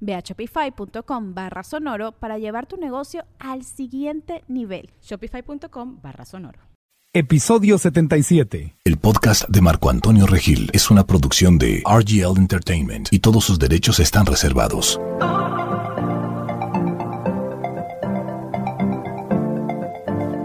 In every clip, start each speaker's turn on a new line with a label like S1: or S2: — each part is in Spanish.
S1: Ve a shopify.com barra sonoro para llevar tu negocio al siguiente nivel.
S2: Shopify.com barra sonoro.
S3: Episodio 77.
S4: El podcast de Marco Antonio Regil es una producción de RGL Entertainment y todos sus derechos están reservados.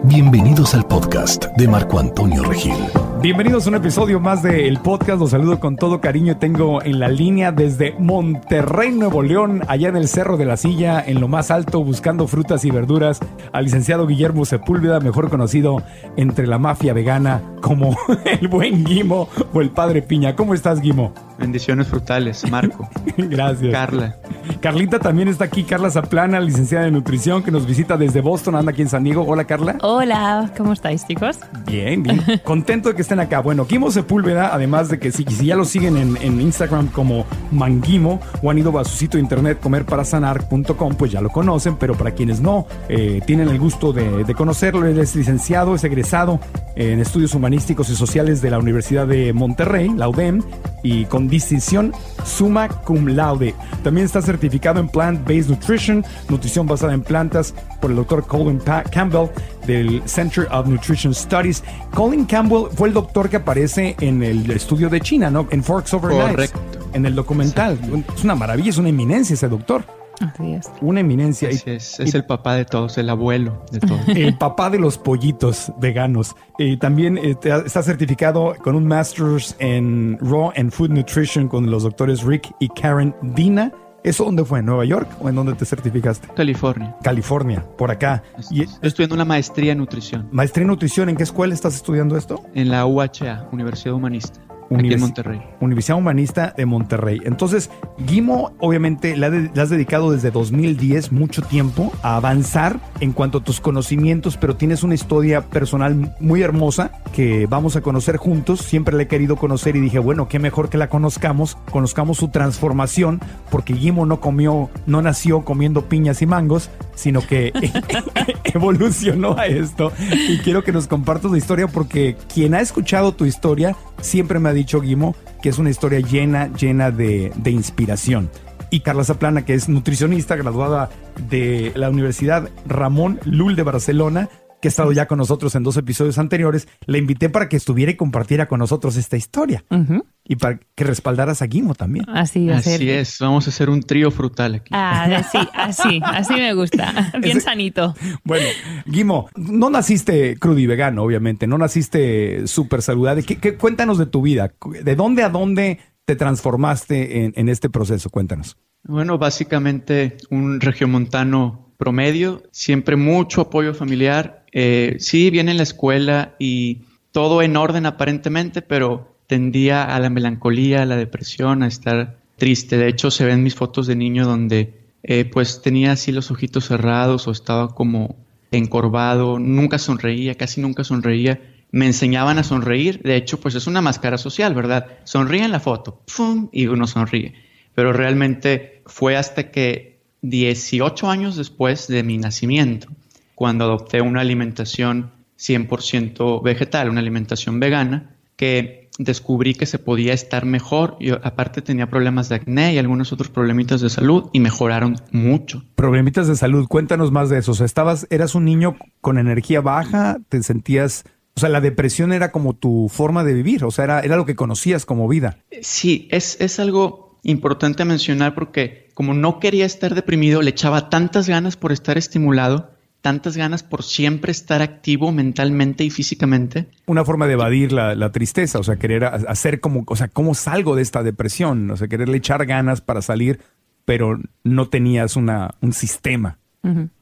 S4: Bienvenidos al podcast de Marco Antonio Regil.
S3: Bienvenidos a un episodio más del podcast. Los saludo con todo cariño. Tengo en la línea desde Monterrey, Nuevo León, allá en el Cerro de la Silla, en lo más alto, buscando frutas y verduras, al licenciado Guillermo Sepúlveda, mejor conocido entre la mafia vegana como el buen Guimo o el padre Piña. ¿Cómo estás, Guimo?
S5: Bendiciones frutales, Marco.
S3: Gracias.
S5: Carla.
S3: Carlita también está aquí, Carla Zaplana, licenciada en nutrición, que nos visita desde Boston, anda aquí en San Diego. Hola, Carla.
S6: Hola, ¿cómo estáis, chicos?
S3: Bien, bien. Contento de que estén acá. Bueno, Guimo Sepúlveda, además de que si, si ya lo siguen en, en, Instagram como Manguimo o han ido a su sitio de internet comerparasanar.com, pues ya lo conocen, pero para quienes no eh, tienen el gusto de, de, conocerlo, él es licenciado, es egresado en estudios humanísticos y sociales de la Universidad de Monterrey, la UDEM, y con distinción summa cum laude. También está certificado en Plant-Based Nutrition, nutrición basada en plantas, por el doctor Colin pa Campbell del Center of Nutrition Studies. Colin Campbell fue el doctor que aparece en el estudio de China, ¿no? En Forks Over Knives, en el documental. Sí. Es una maravilla, es una eminencia ese doctor.
S6: Así es.
S3: Una eminencia.
S5: Así es, es el papá de todos, el abuelo de todos.
S3: El papá de los pollitos veganos. Y también eh, está certificado con un Masters en Raw and Food Nutrition con los doctores Rick y Karen Dina. ¿Eso dónde fue? ¿En Nueva York o en dónde te certificaste?
S5: California.
S3: California, por acá.
S5: Y, Estoy estudiando una maestría en nutrición.
S3: ¿Maestría en nutrición? ¿En qué escuela estás estudiando esto?
S5: En la UHA, Universidad Humanista. En Monterrey.
S3: Universidad Humanista de Monterrey. Entonces, Guimo, obviamente, le, le, has dedicado desde 2010 mucho tiempo a avanzar en cuanto a tus conocimientos, pero tienes una historia personal muy hermosa que vamos a conocer juntos. Siempre la he querido conocer y dije, bueno, qué mejor que la conozcamos, conozcamos su transformación, porque Guimo no comió, no nació comiendo piñas y mangos, sino que evolucionó a esto. Y quiero que nos compartas la historia porque quien ha escuchado tu historia siempre me ha dicho, Guimo, que es una historia llena, llena de, de inspiración. Y Carla Zaplana, que es nutricionista, graduada de la Universidad Ramón Lul de Barcelona, que ha estado ya con nosotros en dos episodios anteriores, la invité para que estuviera y compartiera con nosotros esta historia. Uh -huh. Y para que respaldaras a Guimo también.
S6: Así,
S5: así es, vamos a hacer un trío frutal aquí.
S6: Ah, sí, así, así me gusta. Bien Ese, sanito.
S3: Bueno, Guimo, no naciste crudo y vegano, obviamente, no naciste súper saludable. ¿Qué, ¿Qué, cuéntanos de tu vida. ¿De dónde a dónde te transformaste en, en este proceso? Cuéntanos.
S5: Bueno, básicamente un regiomontano promedio, siempre mucho apoyo familiar. Eh, sí, bien en la escuela y todo en orden aparentemente, pero tendía a la melancolía, a la depresión, a estar triste. De hecho, se ven mis fotos de niño donde eh, pues tenía así los ojitos cerrados o estaba como encorvado, nunca sonreía, casi nunca sonreía. Me enseñaban a sonreír, de hecho, pues es una máscara social, ¿verdad? Sonríe en la foto, ¡pum! y uno sonríe. Pero realmente fue hasta que 18 años después de mi nacimiento, cuando adopté una alimentación 100% vegetal, una alimentación vegana, que descubrí que se podía estar mejor. Yo aparte tenía problemas de acné y algunos otros problemitas de salud y mejoraron mucho.
S3: Problemitas de salud, cuéntanos más de eso. O sea, estabas, eras un niño con energía baja, te sentías, o sea, la depresión era como tu forma de vivir, o sea, era, era lo que conocías como vida.
S5: Sí, es, es algo importante mencionar porque como no quería estar deprimido, le echaba tantas ganas por estar estimulado tantas ganas por siempre estar activo mentalmente y físicamente.
S3: Una forma de evadir la, la, tristeza, o sea, querer hacer como, o sea, ¿cómo salgo de esta depresión? O sea, quererle echar ganas para salir, pero no tenías una, un sistema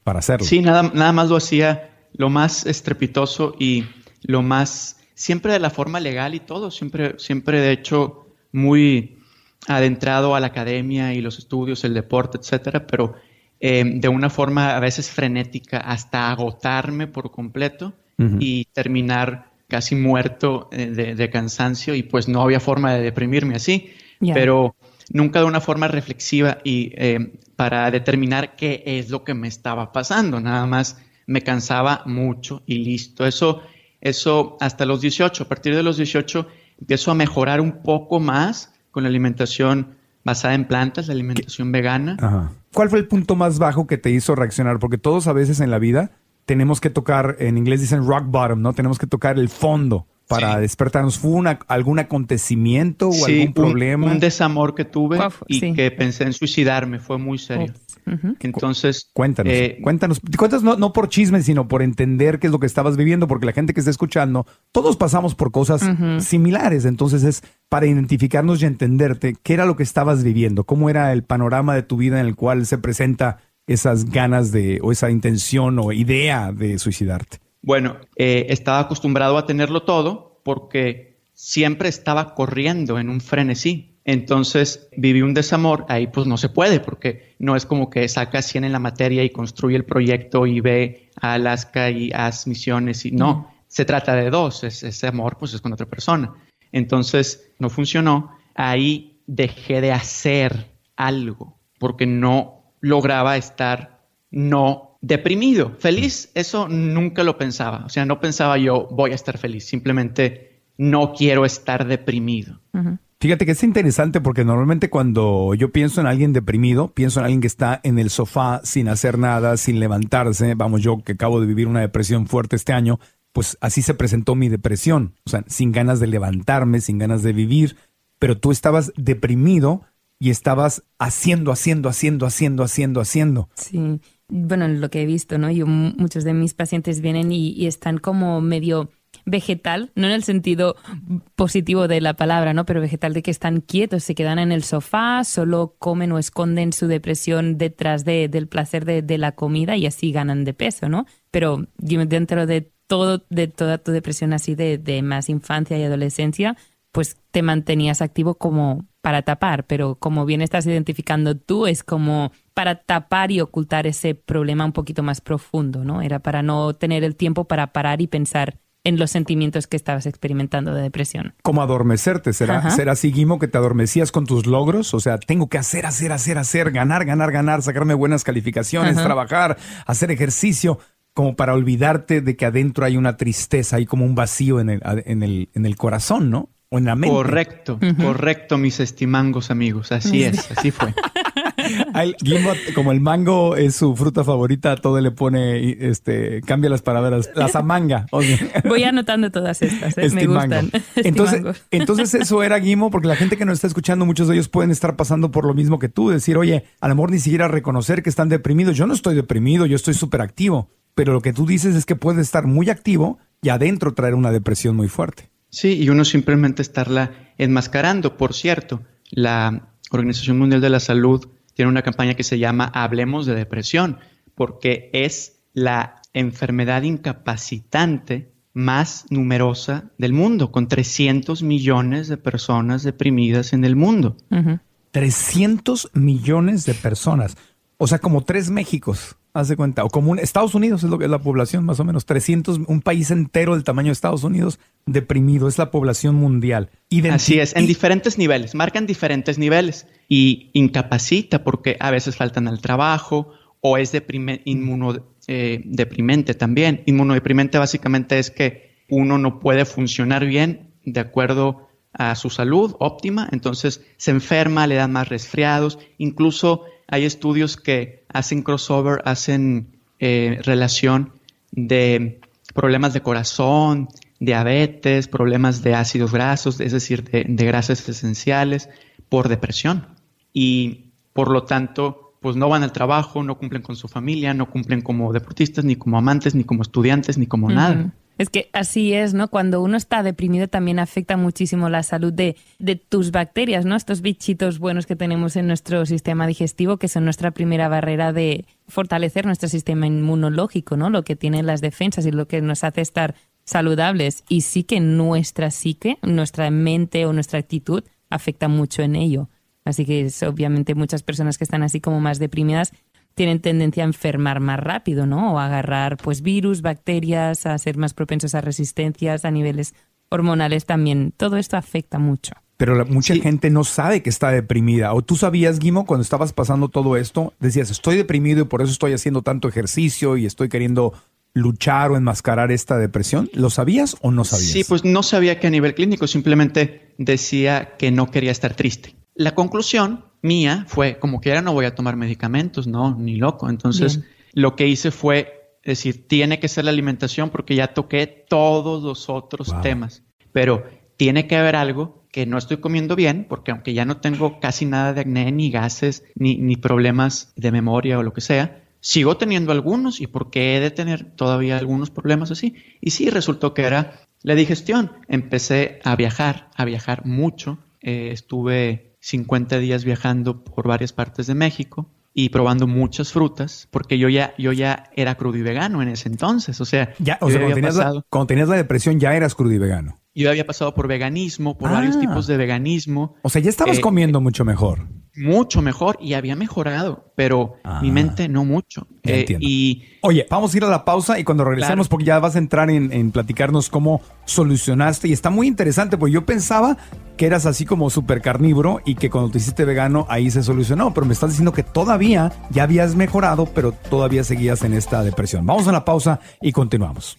S3: para hacerlo.
S5: Sí, nada, nada más lo hacía lo más estrepitoso y lo más, siempre de la forma legal y todo, siempre, siempre de hecho muy adentrado a la academia y los estudios, el deporte, etcétera, pero eh, de una forma a veces frenética hasta agotarme por completo y terminar casi muerto eh, de, cansancio y pues no había forma de deprimirme así, pero nunca de una forma reflexiva y eh, para determinar qué es lo que me estaba pasando, nada más me cansaba mucho y listo. Eso, eso hasta los 18, a partir de los 18 empiezo a mejorar un poco más con la alimentación basada en plantas, la alimentación vegana.
S3: ¿Cuál fue el punto más bajo que te hizo reaccionar? Porque todos a veces en la vida tenemos que tocar, en inglés dicen rock bottom, ¿no? Tenemos que tocar el fondo para despertarnos. ¿Fue una, algún acontecimiento o algún problema?
S5: Un, un desamor que tuve y que pensé en suicidarme, fue muy serio. Entonces,
S3: cuéntanos, eh, cuéntanos, cuéntanos no, por chisme, sino por entender qué es lo que estabas viviendo, porque la gente que está escuchando, todos pasamos por cosas similares, entonces es para identificarnos y entenderte qué era lo que estabas viviendo, cómo era el panorama de tu vida en el cual se presenta esas ganas de, o esa intención o idea de suicidarte.
S5: Bueno, eh, estaba acostumbrado a tenerlo todo porque siempre estaba corriendo en un frenesí. Entonces viví un desamor, ahí pues no se puede porque no es como que saca 100 en la materia y construye el proyecto y ve a Alaska y haz misiones y no, se trata de dos, ese amor pues es con otra persona. Entonces no funcionó, ahí dejé de hacer algo porque no lograba estar no deprimido. Feliz, eso nunca lo pensaba, o sea, no pensaba yo voy a estar feliz, simplemente no quiero estar deprimido.
S3: Fíjate que es interesante porque normalmente cuando yo pienso en alguien deprimido, pienso en alguien que está en el sofá sin hacer nada, sin levantarse. Vamos, yo que acabo de vivir una depresión fuerte este año, pues así se presentó mi depresión. O sea, sin ganas de levantarme, sin ganas de vivir. Pero tú estabas deprimido y estabas haciendo, haciendo, haciendo, haciendo, haciendo, haciendo.
S6: Sí. Bueno, lo que he visto, ¿no? Yo, muchos de mis pacientes vienen y están como medio vegetal, no en el sentido positivo de la palabra, ¿no? Pero vegetal de que están quietos, se quedan en el sofá, solo comen o esconden su depresión detrás de, del placer de, la comida y así ganan de peso, ¿no? Pero dentro de todo, de toda tu depresión así de, de más infancia y adolescencia, pues te mantenías activo como para tapar, pero como bien estás identificando tú, es como para tapar y ocultar ese problema un poquito más profundo, ¿no? Era para no tener el tiempo para parar y pensar en los sentimientos que estabas experimentando de depresión.
S3: Como adormecerte, ¿será, ¿será así, Guimo, que te adormecías con tus logros? O sea, tengo que hacer, hacer, hacer, hacer, ganar, ganar, ganar, sacarme buenas calificaciones, trabajar, hacer ejercicio, como para olvidarte de que adentro hay una tristeza, hay como un vacío en el, en el, en el corazón, ¿no? O en la mente.
S5: Correcto, correcto, mis estimangos amigos, así es, así fue.
S3: como el mango es su fruta favorita, todo le pone, este, cambia las palabras, la zamanga.
S6: Voy anotando todas estas, ¿eh? me gustan.
S3: Entonces, entonces eso era Guimo, porque la gente que nos está escuchando, muchos de ellos pueden estar pasando por lo mismo que tú, decir, oye, a lo mejor ni siquiera reconocer que están deprimidos. Yo no estoy deprimido, yo estoy súper activo. Pero lo que tú dices es que puedes estar muy activo y adentro traer una depresión muy fuerte.
S5: Sí, y uno simplemente estarla enmascarando. Por cierto, la Organización Mundial de la Salud tiene una campaña que se llama Hablemos de Depresión, porque es la enfermedad incapacitante más numerosa del mundo, con 300 millones de personas deprimidas en el mundo.
S3: 300 millones de personas. O sea, como tres Méxicos, hace cuenta. O como un, Estados Unidos es lo que es la población, más o menos. 300, un país entero del tamaño de Estados Unidos deprimido. Es la población mundial.
S5: Así es, en diferentes niveles. Marcan diferentes niveles y incapacita porque a veces faltan al trabajo o es inmunodeprimente eh, también. Inmunodeprimente básicamente es que uno no puede funcionar bien de acuerdo a su salud óptima, entonces se enferma, le dan más resfriados, incluso hay estudios que hacen crossover, hacen eh, relación de problemas de corazón, diabetes, problemas de ácidos grasos, es decir, de grasas esenciales, por depresión y por lo tanto pues no van al trabajo, no cumplen con su familia, no cumplen como deportistas, ni como amantes, ni como estudiantes, ni como nada.
S6: Es que así es, ¿no? Cuando uno está deprimido también afecta muchísimo la salud de, de, tus bacterias, ¿no? Estos bichitos buenos que tenemos en nuestro sistema digestivo, que son nuestra primera barrera de fortalecer nuestro sistema inmunológico, ¿no? Lo que tienen las defensas y lo que nos hace estar saludables. Y sí que nuestra psique, nuestra mente o nuestra actitud afecta mucho en ello. Así que es, obviamente muchas personas que están así como más deprimidas tienen tendencia a enfermar más rápido, ¿no? O a agarrar pues virus, bacterias, a ser más propensos a resistencias a niveles hormonales también. Todo esto afecta mucho.
S3: Pero la, mucha sí. gente no sabe que está deprimida. O tú sabías, Guimo, cuando estabas pasando todo esto, decías, estoy deprimido y por eso estoy haciendo tanto ejercicio y estoy queriendo luchar o enmascarar esta depresión? ¿Lo sabías o no sabías?
S5: Sí, pues no sabía que a nivel clínico, simplemente decía que no quería estar triste. La conclusión mía fue, como que ahora no voy a tomar medicamentos, no, ni loco. Entonces, Bien. lo que hice fue decir, tiene que ser la alimentación porque ya toqué todos los otros wow. temas, pero tiene que haber algo que no estoy comiendo bien, porque aunque ya no tengo casi nada de acné, ni gases, ni, ni problemas de memoria o lo que sea, sigo teniendo algunos y por qué he de tener todavía algunos problemas así. Y sí, resultó que era la digestión. Empecé a viajar, a viajar mucho. Eh, estuve 50 días viajando por varias partes de México y probando muchas frutas, porque yo ya, yo ya era crudo y vegano en ese entonces. O sea,
S3: ya, o sea cuando, tenías pasado, la, cuando tenías la depresión ya eras crudo y vegano.
S5: Yo había pasado por veganismo, por ah. varios tipos de veganismo.
S3: O sea, ya estabas eh, comiendo mucho mejor.
S5: Mucho mejor y había mejorado, pero ah. mi mente no mucho.
S3: Eh, y Oye, vamos a ir a la pausa y cuando regresemos, claro. porque ya vas a entrar en, en, platicarnos cómo solucionaste. Y está muy interesante, porque yo pensaba que eras así como súper carnívoro y que cuando te hiciste vegano ahí se solucionó. Pero me estás diciendo que todavía ya habías mejorado, pero todavía seguías en esta depresión. Vamos a la pausa y continuamos.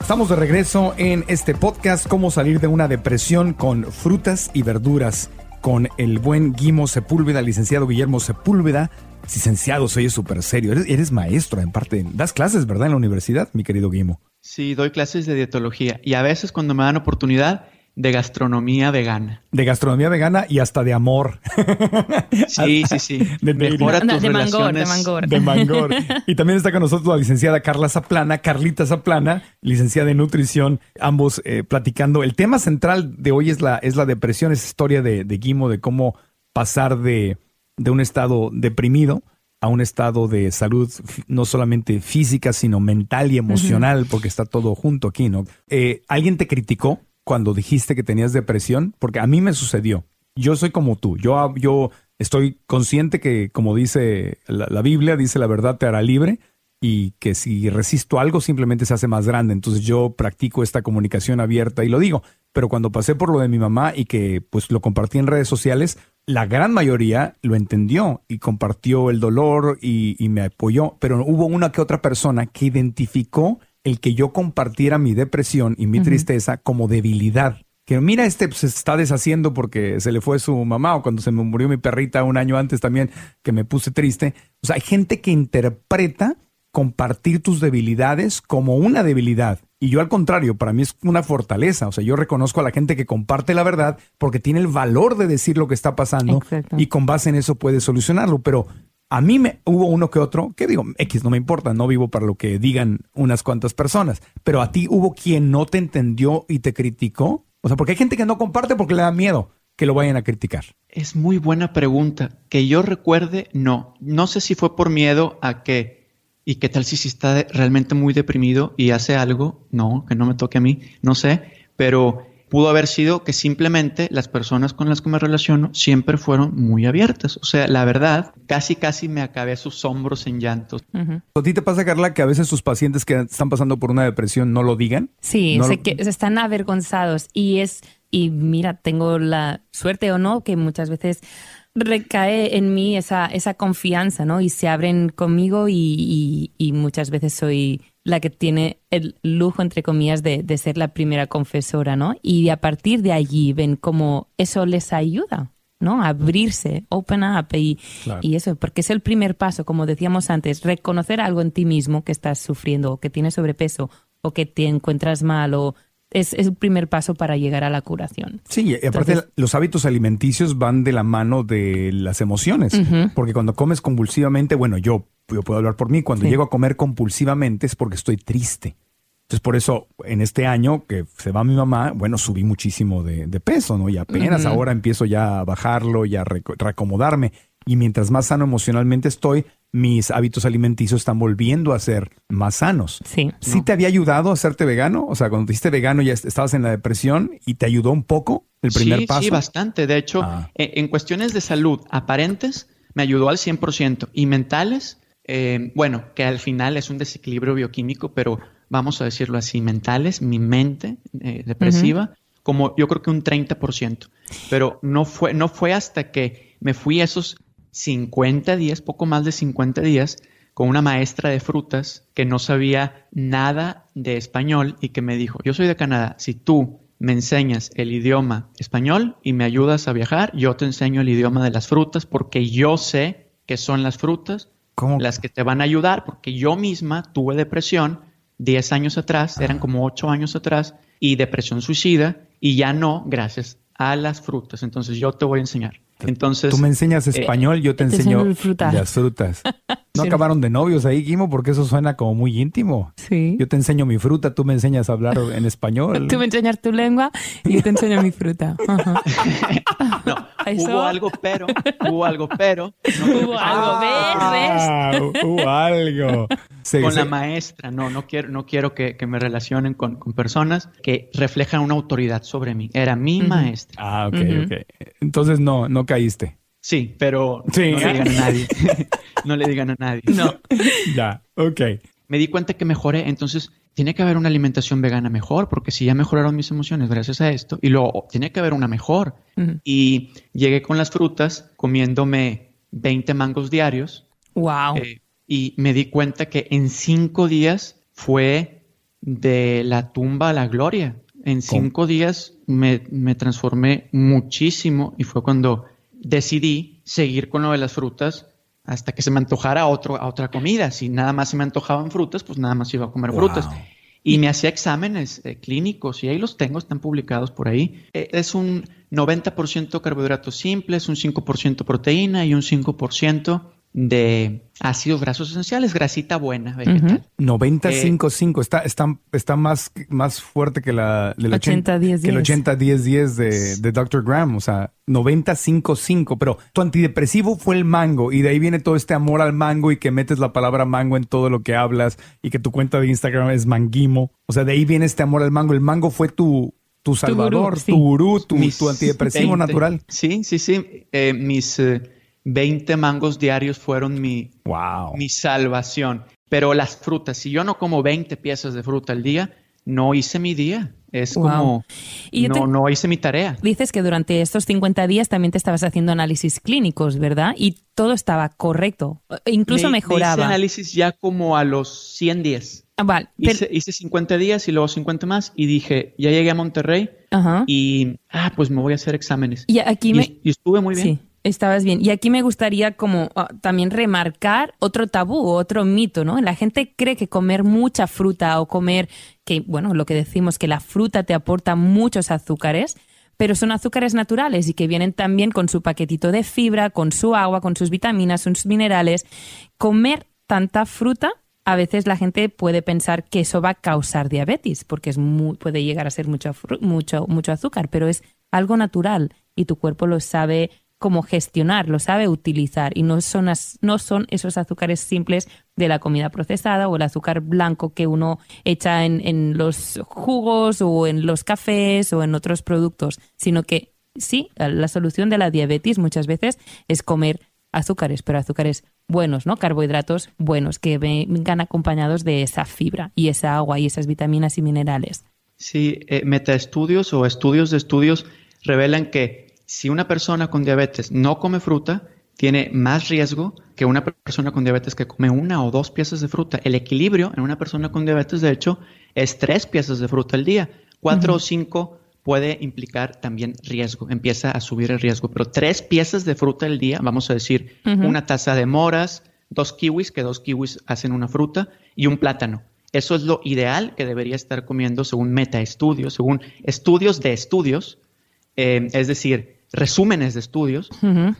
S3: Estamos de regreso en este podcast, cómo salir de una depresión con frutas y verduras, con el buen Guimo Sepúlveda, licenciado Guillermo Sepúlveda. Licenciado, soy súper serio. Eres, eres, maestro, en parte. Das clases, ¿verdad? En la universidad, mi querido Guimo.
S5: Sí, doy clases de dietología. Y a veces cuando me dan oportunidad, de gastronomía vegana.
S3: De gastronomía vegana y hasta de amor.
S5: Sí, sí, sí.
S3: De,
S5: Mejora
S6: no,
S5: tus
S6: de mangor, de mangor.
S3: de Mangor. Y también está con nosotros la licenciada Carla Zaplana, Carlita Zaplana, licenciada en nutrición, ambos eh, platicando. El tema central de hoy es la, es la depresión, es historia de, de Guimo, de cómo pasar de, de un estado deprimido a un estado de salud no solamente física, sino mental y emocional, uh -huh. porque está todo junto aquí, ¿no? Eh, ¿Alguien te criticó cuando dijiste que tenías depresión? Porque a mí me sucedió. Yo soy como tú. Yo, yo estoy consciente que, como dice la, Biblia, dice la verdad te hará libre y que si resisto algo simplemente se hace más grande. Entonces yo practico esta comunicación abierta y lo digo. Pero cuando pasé por lo de mi mamá y que pues lo compartí en redes sociales, la gran mayoría lo entendió y compartió el dolor y, y me apoyó. Pero hubo una que otra persona que identificó el que yo compartiera mi depresión y mi uh -huh. tristeza como debilidad. Que mira, este pues, se está deshaciendo porque se le fue su mamá o cuando se me murió mi perrita un año antes también que me puse triste. O sea, hay gente que interpreta compartir tus debilidades como una debilidad. Y yo al contrario, para mí es una fortaleza. O sea, yo reconozco a la gente que comparte la verdad porque tiene el valor de decir lo que está pasando Exacto. y con base en eso puede solucionarlo. Pero a mí me hubo uno que otro, que digo, X no me importa, no vivo para lo que digan unas cuantas personas, pero a ti hubo quien no te entendió y te criticó. O sea, porque hay gente que no comparte porque le da miedo que lo vayan a criticar.
S5: Es muy buena pregunta. Que yo recuerde, no. No sé si fue por miedo a que, y qué tal si, si está realmente muy deprimido y hace algo, no, que no me toque a mí, no sé, pero pudo haber sido que simplemente las personas con las que me relaciono siempre fueron muy abiertas. O sea, la verdad, casi casi me acabé sus hombros en llantos.
S3: Uh -huh. ¿A ti te pasa, Carla, que a veces sus pacientes que están pasando por una depresión no lo digan?
S6: Sí,
S3: ¿No
S6: sé
S3: lo...
S6: que están avergonzados y es y mira, tengo la suerte o no que muchas veces recae en mí esa, esa confianza, ¿no? Y se abren conmigo y, y, y muchas veces soy la que tiene el lujo, entre comillas, de, de, ser la primera confesora, ¿no? Y a partir de allí ven cómo eso les ayuda, ¿no? A abrirse, open up y, claro. y eso, porque es el primer paso, como decíamos antes, reconocer algo en ti mismo que estás sufriendo o que tienes sobrepeso o que te encuentras mal o es, es el primer paso para llegar a la curación.
S3: Sí, y aparte
S6: Entonces-
S3: los hábitos alimenticios van de la mano de las emociones, porque cuando comes compulsivamente, bueno, yo, yo puedo hablar por mí, cuando
S6: Sí.
S3: llego a comer compulsivamente es porque estoy triste. Entonces, por eso, en este año que se va mi mamá, bueno, subí muchísimo de, de peso, ¿no? Y apenas ahora empiezo ya a bajarlo y a reacomodarme. Y mientras más sano emocionalmente estoy, mis hábitos alimenticios están volviendo a ser más sanos.
S6: Sí.
S3: ¿Sí te había ayudado a hacerte vegano? O sea, cuando te hiciste vegano ya est- estabas en la depresión y te ayudó un poco el primer
S5: sí,
S3: paso.
S5: Sí, bastante. De hecho,
S3: Ah.
S5: e- en cuestiones de salud aparentes, me ayudó al 100%. Y mentales, eh, bueno, que al final es un desequilibrio bioquímico, pero vamos a decirlo así, mentales, mi mente eh, depresiva, como yo creo que un 30%. Pero no fue, no fue hasta que me fui esos 50 días, poco más de 50 días, con una maestra de frutas que no sabía nada de español y que me dijo, yo soy de Canadá, si tú me enseñas el idioma español y me ayudas a viajar, yo te enseño el idioma de las frutas porque yo sé qué son las frutas,
S3: ¿Cómo?
S5: las que te van a ayudar, porque yo misma tuve depresión 10 años atrás, eran como 8 años atrás, y depresión suicida, y ya no, gracias a las frutas. Entonces yo te voy a enseñar. Entonces,
S3: Tú me enseñas
S5: eh,
S3: español, yo te,
S6: te
S3: enseño
S6: enseño fruta.
S3: las frutas. ¿No
S6: Sí.
S3: acabaron de novios ahí, Guimo? Porque eso suena como muy íntimo.
S6: Sí.
S3: Yo te enseño mi fruta, tú me enseñas a hablar en español.
S6: Tú me enseñas tu lengua y yo te enseño mi fruta. Ajá.
S5: no,
S6: Eso-
S5: hubo algo pero, hubo algo pero. no
S6: Hubo algo, ¿ves? ¿Ves?
S3: Ah, hubo algo. Sí,
S5: con
S3: sí.
S5: la maestra, no, no quiero, no quiero que, que me relacionen con, con personas que reflejan una autoridad sobre mí. Era mi maestra.
S3: Ah, ok,
S6: Ujú.
S3: ok. Entonces no, no caíste.
S5: Sí, pero
S3: Sí.
S5: no le digan a nadie. no le digan a nadie.
S6: No.
S3: Ya, ok.
S5: Me di cuenta que mejoré, entonces tiene que haber una alimentación vegana mejor, porque si ya mejoraron mis emociones gracias a esto, y luego tiene que haber una mejor. Y llegué con las frutas comiéndome 20 mangos diarios
S6: Wow.
S5: eh, y me di cuenta que en cinco días fue de la tumba a la gloria. En cinco días me, me transformé muchísimo y fue cuando decidí seguir con lo de las frutas hasta que se me antojara otro, a otra comida. Si nada más se me antojaban frutas, pues nada más iba a comer
S3: Wow.
S5: frutas. Y me hacía exámenes eh, clínicos y ahí los tengo, están publicados por ahí. Eh, es un 90% carbohidratos simples, un 5% proteína y un 5% de ácidos grasos esenciales, grasita buena vegetal.
S3: 95-5. Está, está, está más, más fuerte que la del
S6: 80-10-10.
S3: que el 80-10-10 de, de Dr. Graham. O sea, 95-5. Pero tu antidepresivo fue el mango. Y de ahí viene todo este amor al mango y que metes la palabra mango en todo lo que hablas y que tu cuenta de Instagram es manguimo. O sea, de ahí viene este amor al mango. El mango fue tu, tu salvador, tu
S6: sí.
S3: gurú, tu, antidepresivo
S5: 20
S3: natural.
S5: Sí, sí, sí. Eh, mis eh, 20 mangos diarios fueron mi,
S3: Wow.
S5: mi salvación. Pero las frutas, si yo no como 20 piezas de fruta al día, no hice mi día. Es
S6: Wow.
S5: como,
S6: Y
S5: no,
S6: te-
S5: no hice mi tarea.
S6: Dices que durante estos 50 días también te estabas haciendo análisis clínicos, ¿verdad? Y todo estaba correcto. E Incluso
S5: Me- me hice
S6: mejoraba.
S5: análisis ya como a los 100 días.
S6: Ah, vale. pero-
S5: Hice, hice 50 días y luego 50 más y dije, ya llegué a Monterrey
S6: Ajá.
S5: y, ah, pues me voy a hacer exámenes.
S6: Y aquí
S5: Y,
S6: me...
S5: y estuve muy bien.
S6: Sí, estabas bien. Y aquí me gustaría como ah, también remarcar otro tabú, otro mito, ¿no? La gente cree que comer mucha fruta o comer, que bueno, lo que decimos, que la fruta te aporta muchos azúcares, pero son azúcares naturales y que vienen también con su paquetito de fibra, con su agua, con sus vitaminas, sus minerales. Comer tanta fruta a veces la gente puede pensar que eso va a causar diabetes, porque es muy- puede llegar a ser mucho, mucho, mucho azúcar, pero es algo natural y tu cuerpo lo sabe cómo gestionar, lo sabe utilizar y no son, as- no son esos azúcares simples de la comida procesada o el azúcar blanco que uno echa en, en los jugos o en los cafés o en otros productos, sino que sí, la solución de la diabetes muchas veces es comer azúcares, pero azúcares buenos, ¿no? Carbohidratos buenos que vengan acompañados de esa fibra y esa agua y esas vitaminas y minerales.
S5: Sí, eh, metaestudios o estudios de estudios revelan que si una persona con diabetes no come fruta, tiene más riesgo que una persona con diabetes que come una o dos piezas de fruta. El equilibrio en una persona con diabetes, de hecho, es tres piezas de fruta al día. Cuatro o cinco puede implicar también riesgo, empieza a subir el riesgo, pero tres piezas de fruta al día, vamos a decir, una taza de moras, dos kiwis, que dos kiwis hacen una fruta, y un plátano. Eso es lo ideal que debería estar comiendo según metaestudios, según estudios de estudios, eh, es decir, resúmenes de estudios.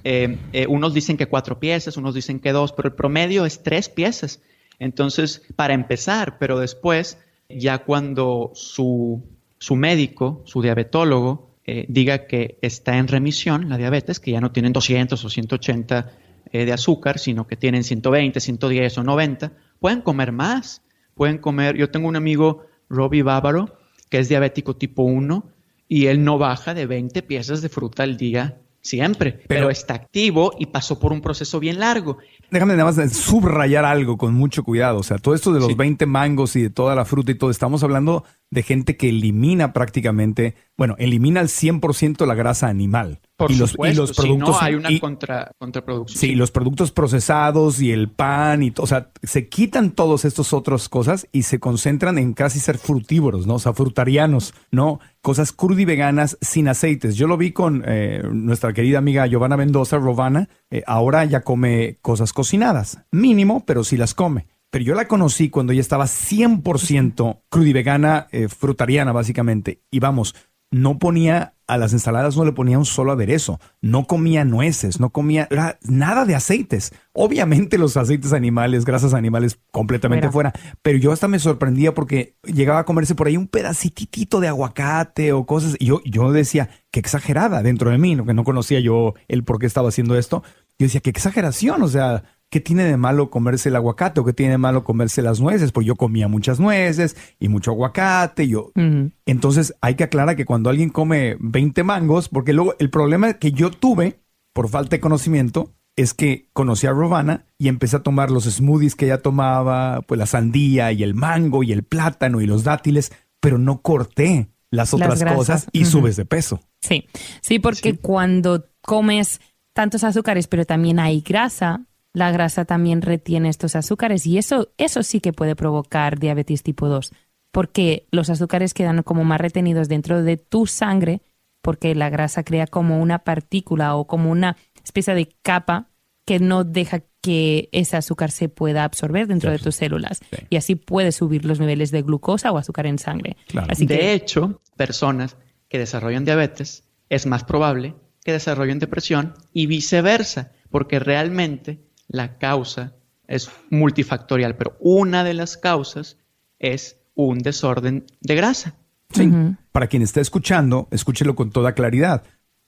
S5: Eh, eh, unos dicen que cuatro piezas, unos dicen que dos, pero el promedio es tres piezas. Entonces, para empezar, pero después, ya cuando su, su médico, su diabetólogo, diga que está en remisión la diabetes, que ya no tienen 200 o 180 de azúcar, sino que tienen 120, 110 o 90, pueden comer más pueden comer. Yo tengo un amigo, Robbie Bávaro, que es diabético tipo 1 y él no baja de 20 piezas de fruta al día siempre, pero, está activo y pasó por un proceso bien largo.
S3: Déjame nada más subrayar algo con mucho cuidado. O sea, todo esto de los 20 mangos y de toda la fruta y todo, estamos hablando de gente que elimina prácticamente, bueno, elimina al 100% la grasa animal.
S5: Por y los, y los productos. Si no, hay una contra, contraproducción.
S3: Sí, los productos procesados y el pan y todo. O sea, se quitan todos estos otras cosas y se concentran en casi ser frutívoros, ¿no? O sea, frutarianos, ¿no? Cosas veganas sin aceites. Yo lo vi con eh, nuestra querida amiga Giovanna Mendoza, Rovana. Eh, ahora ya come cosas cocinadas. Mínimo, pero sí las come pero yo la conocí cuando ella estaba 100% crudivegana, eh, frutariana básicamente. Y vamos, no ponía a las ensaladas, no le ponía un solo aderezo, no comía nueces, no comía nada de aceites. Obviamente los aceites animales, grasas animales completamente fuera, pero yo hasta me sorprendía porque llegaba a comerse por ahí un pedacitito de aguacate o cosas. Y yo, yo decía, qué exagerada dentro de mí, que no conocía yo el por qué estaba haciendo esto. Yo decía, qué exageración, o sea, ¿qué tiene de malo comerse el aguacate o qué tiene de malo comerse las nueces? Pues yo comía muchas nueces y mucho aguacate. Yo... Entonces hay que aclarar que cuando alguien come 20 mangos, porque luego el problema que yo tuve por falta de conocimiento es que conocí a Rovana y empecé a tomar los smoothies que ella tomaba, pues la sandía y el mango y el plátano y los dátiles, pero no corté las otras cosas y subes de peso.
S6: Sí, sí, porque cuando comes tantos azúcares, pero también hay grasa, la grasa también retiene estos azúcares y eso, eso sí que puede provocar diabetes tipo 2, porque los azúcares quedan como más retenidos dentro de tu sangre, porque la grasa crea como una partícula o como una especie de capa que no deja que ese azúcar se pueda absorber dentro de tus células. Y así puede subir los niveles de glucosa o azúcar en sangre.
S5: de hecho, personas que desarrollan diabetes es más probable que desarrollen depresión y viceversa, porque realmente la causa es multifactorial, pero una de las causas es un desorden de grasa.
S3: Sí. Para quien está escuchando, escúchelo con toda claridad.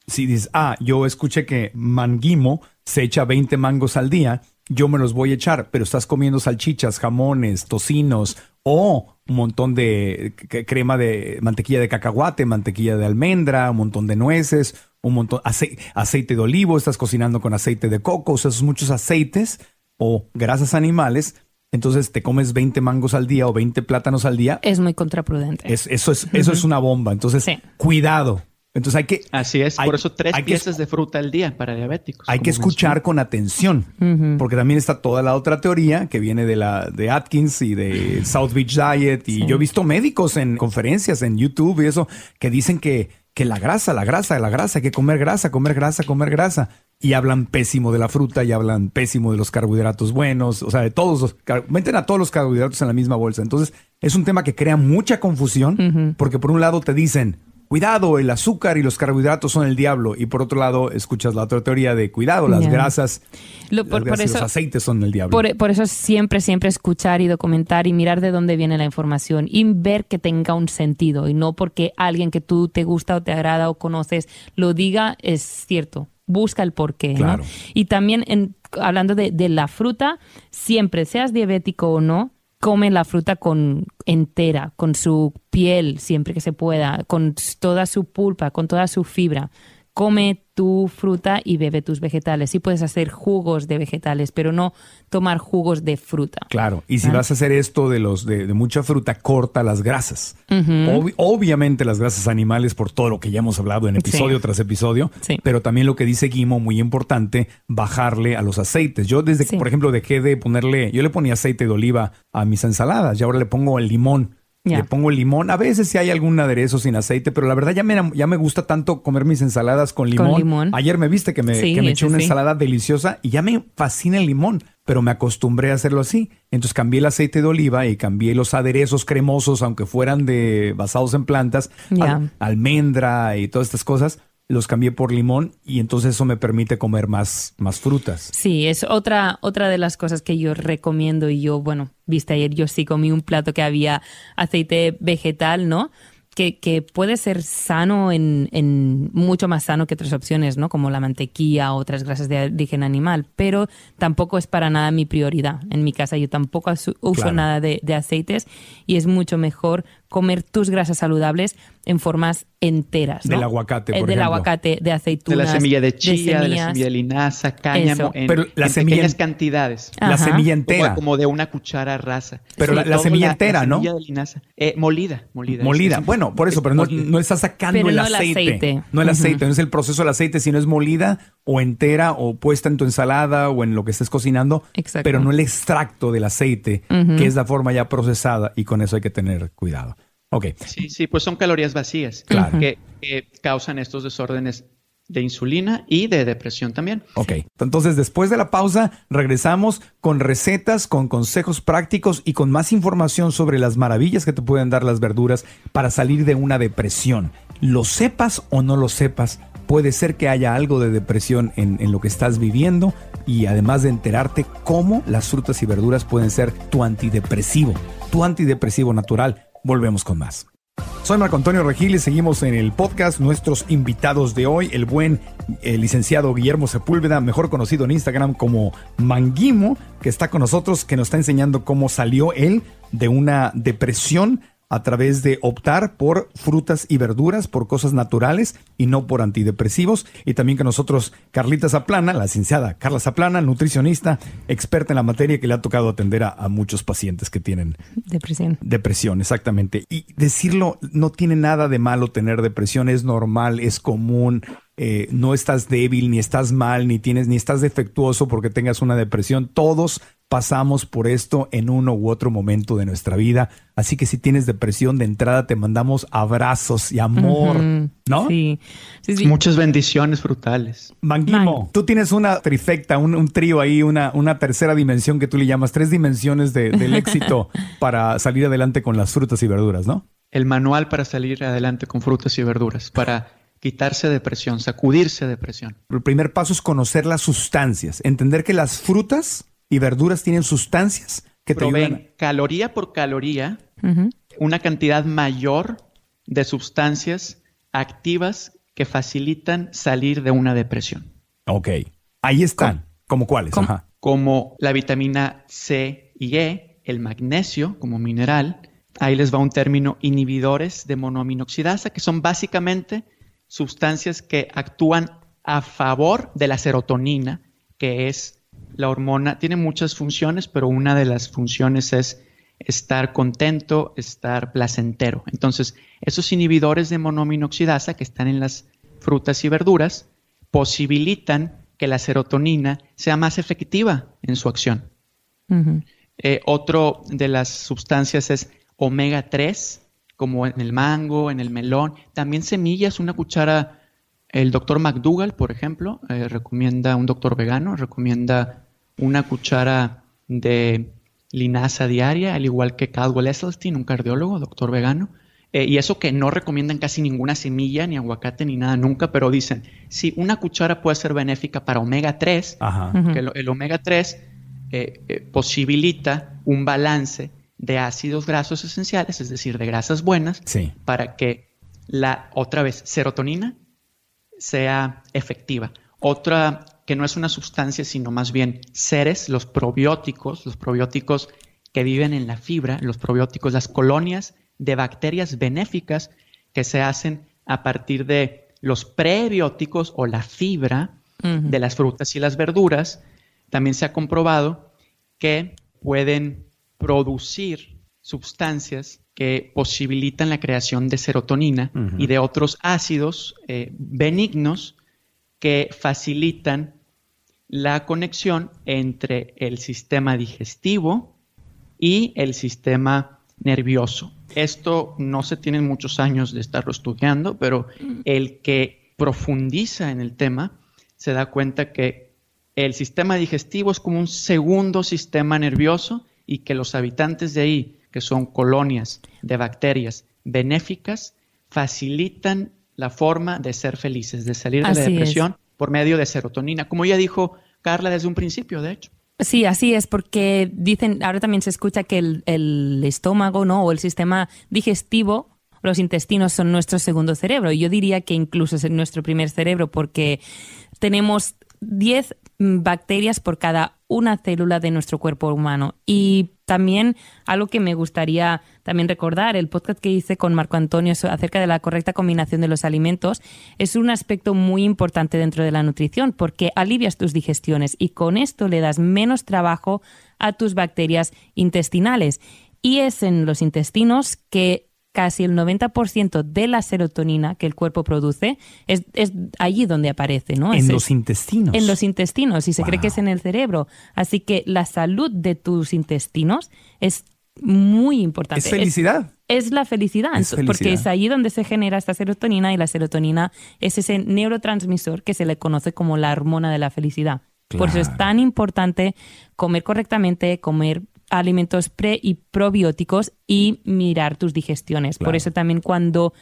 S3: Si dices, ah, yo escuché que Manguimo se echa 20 mangos al día, yo me los voy a echar, pero estás comiendo salchichas, jamones, tocinos o un montón de crema de mantequilla de cacahuate, mantequilla de almendra, un montón de nueces, un montón, aceite de olivo, estás cocinando con aceite de coco, o esos muchos aceites o grasas animales. Entonces te comes 20 mangos al día o 20 plátanos al día.
S6: Es muy contraprudente.
S3: eso, es, eso es una bomba. Entonces, cuidado. Entonces hay que...
S5: Así es, por eso tres piezas de fruta al día para diabéticos.
S3: Hay que escuchar con atención, porque también está toda la otra teoría que viene de la de Atkins y de South Beach Diet y yo he visto médicos en conferencias en YouTube y eso que dicen que que la grasa, la grasa, la grasa, hay que comer grasa, comer grasa, comer grasa. Y hablan pésimo de la fruta y hablan pésimo de los carbohidratos buenos, o sea, de todos los, meten a todos los carbohidratos en la misma bolsa. Entonces, es un tema que crea mucha confusión, porque por un lado te dicen, cuidado, el azúcar y los carbohidratos son el diablo. Y por otro lado, escuchas la otra teoría de cuidado, las grasas, los aceites son el diablo.
S6: Por, eso siempre, siempre escuchar y documentar y mirar de dónde viene la información y ver que tenga un sentido y no porque alguien que tú te gusta o te agrada o conoces lo diga, es cierto. Busca el porqué. Y también en, hablando de, de la fruta, siempre, seas diabético o no, come la fruta con entera, con su piel siempre que se pueda, con toda su pulpa, con toda su fibra. Come tu fruta y bebe tus vegetales. Sí puedes hacer jugos de vegetales, pero no tomar jugos de fruta.
S3: Claro, y si ¿Ah? vas a hacer esto de los de, mucha fruta, corta las grasas. obviamente las grasas animales por todo lo que ya hemos hablado en episodio tras episodio, pero también lo que dice Guimo, muy importante, bajarle a los aceites. Yo desde que, por ejemplo, dejé de ponerle, yo le ponía aceite de oliva a mis ensaladas y ahora le pongo el limón Le pongo limón. A veces sí hay algún aderezo sin aceite, pero la verdad ya me, ya me gusta tanto comer mis ensaladas con limón.
S6: limón.
S3: Ayer me viste que me,
S6: Sí,
S3: que me eché una ensalada deliciosa y ya me fascina el limón, pero me acostumbré a hacerlo así. Entonces cambié el aceite de oliva y cambié los aderezos cremosos, aunque fueran de basados en plantas, al- almendra y todas estas cosas. Los cambié por limón y entonces eso me permite comer más, más frutas.
S6: Sí, es otra, otra de las cosas que yo recomiendo y yo, bueno, viste ayer, yo sí comí un plato que había aceite vegetal, ¿no? Que, que puede ser sano en, en mucho más sano que otras opciones, ¿no? Como la mantequilla o otras grasas de origen animal, pero tampoco es para nada mi prioridad. En mi casa yo tampoco uso
S3: Claro.
S6: nada de, de aceites y es mucho mejor comer tus grasas saludables en formas enteras. ¿no?
S3: Del aguacate,
S6: Eh,
S3: por
S6: Del
S3: ejemplo.
S6: aguacate, de
S5: De
S6: aceitunas.
S5: la semilla de chía, de, la
S6: semillas.
S5: semilla de linaza, cáñamo, en,
S3: Pero la
S5: en
S3: semilla-
S5: pequeñas cantidades.
S3: La
S6: Ajá.
S3: semilla
S5: Como,
S3: entera.
S5: como de una cuchara rasa.
S3: Pero la- la semilla entera, ¿no?
S5: semilla de linaza. Eh, molida, molida.
S3: Molida.
S5: Es- es-
S3: Bueno, por eso, pero no, no está sacando
S6: Pero
S3: el,
S6: no el
S3: aceite. No el aceite, no es el proceso del aceite, sino es molida o entera o puesta en tu ensalada o en lo que estés cocinando,
S6: Exacto.
S3: pero no el extracto del aceite, que es la forma ya procesada y con eso hay que tener cuidado. Ok,
S5: Sí, sí, pues son calorías vacías
S3: Claro.
S5: que, que causan estos desórdenes de insulina y de depresión también.
S3: ok. Entonces, después de la pausa, regresamos con recetas, con consejos prácticos y con más información sobre las maravillas que te pueden dar las verduras para salir de una depresión. Lo sepas o no lo sepas, puede ser que haya algo de depresión en, en lo que estás viviendo y además de enterarte cómo las frutas y verduras pueden ser tu antidepresivo, tu antidepresivo natural. Volvemos con más. Soy Marco Antonio Regil y seguimos en el podcast. Nuestros invitados de hoy, el buen licenciado Guillermo Sepúlveda, mejor conocido en Instagram como Manguimo, que está con nosotros, que nos está enseñando cómo salió él de una depresión a través de optar por frutas y verduras, por cosas naturales y no por antidepresivos. Y también que nosotros, Carlita Zaplana, la licenciada Carla Zaplana, nutricionista, experta en la materia que le ha tocado atender a, a muchos pacientes que tienen
S6: Depresión.
S3: Depresión, exactamente. Y decirlo, no tiene nada de malo tener depresión, es normal, es común. eh, no estás débil, ni estás mal, ni tienes, ni estás defectuoso porque tengas una depresión. Todos pasamos por esto en uno u otro momento de nuestra vida. Así que si tienes depresión de entrada, te mandamos abrazos y amor. ¿no?
S6: Sí, sí, sí.
S5: Muchas bendiciones frutales.
S3: Manguimo,
S6: Man.
S3: tú tienes una trifecta, un, un trío ahí, una, una tercera dimensión que tú le llamas, tres dimensiones de- del éxito para salir adelante con las frutas y verduras, ¿no?
S5: El manual para salir adelante con frutas y verduras, para quitarse depresión, sacudirse depresión.
S3: El primer paso es conocer las sustancias, entender que las frutas y verduras tienen sustancias que te ayudan.
S5: Caloría por caloría una cantidad mayor de sustancias activas que facilitan salir de una depresión,
S3: Ok, ahí están. ¿Como cuáles?
S6: ¿Cómo?
S3: Ajá.
S5: como la vitamina C y E, el magnesio como mineral. Ahí les va un término inhibidores de monoaminoxidasa, que son básicamente sustancias que actúan a favor de la serotonina, que es la hormona, tiene muchas funciones, pero una de las funciones es estar contento, estar placentero. Entonces, esos inhibidores de monoaminoxidasa que están en las frutas y verduras posibilitan que la serotonina sea más efectiva en su acción. Eh, otro de las sustancias es omega 3, como en el mango, en el melón. También semillas, una cuchara. El doctor McDougall, por ejemplo, eh, recomienda, un doctor vegano, recomienda una cuchara de linaza diaria, al igual que Caldwell Esselstyn, un cardiólogo, doctor vegano. Eh, y eso que no recomiendan casi ninguna semilla, ni aguacate, ni nada nunca, pero dicen, si una cuchara puede ser benéfica para omega 3,
S3: Ajá.
S6: Ujú.
S5: que el, el omega 3 eh, eh, posibilita un balance de ácidos grasos esenciales, es decir, de grasas buenas,
S3: Sí.
S5: para que la, otra vez, serotonina sea efectiva. Otra que no es una sustancia, sino más bien seres, los probióticos, los probióticos que viven en la fibra, los probióticos, las colonias de bacterias benéficas que se hacen a partir de los prebióticos o la fibra de las frutas y las verduras, también se ha comprobado que pueden producir sustancias que posibilitan la creación de serotonina y de otros ácidos eh, benignos que facilitan la conexión entre el sistema digestivo y el sistema nervioso. Esto no se tienen muchos años de estarlo estudiando, pero el que profundiza en el tema se da cuenta que el sistema digestivo es como un segundo sistema nervioso y que los habitantes de ahí, que son colonias de bacterias benéficas, facilitan la forma de ser felices, de salir de la
S6: es.
S5: depresión por medio de serotonina, como ya dijo Carla desde un principio, de hecho.
S6: Sí, así es, porque dicen, ahora también se escucha que el, el estómago, ¿no? O el sistema digestivo, los intestinos son nuestro segundo cerebro. Yo diría que incluso es nuestro primer cerebro, porque tenemos 10 bacterias por cada una célula de nuestro cuerpo humano. Y también algo que me gustaría también recordar, el podcast que hice con Marco Antonio acerca de la correcta combinación de los alimentos, es un aspecto muy importante dentro de la nutrición porque alivias tus digestiones y con esto le das menos trabajo a tus bacterias intestinales. Y es en los intestinos que casi el 90% de la serotonina que el cuerpo produce es, es allí donde aparece, ¿no?
S3: En
S6: Es-
S3: los intestinos.
S6: en los intestinos y se cree que es en el cerebro. Así que la salud de tus intestinos es muy importante.
S3: Es felicidad.
S6: Es, es la felicidad,
S3: Es
S6: porque es allí donde se genera esta serotonina y la serotonina es ese neurotransmisor que se le conoce como la hormona de la felicidad. Por eso es tan importante comer correctamente, comer alimentos pre y probióticos y mirar tus digestiones. Por eso también cuando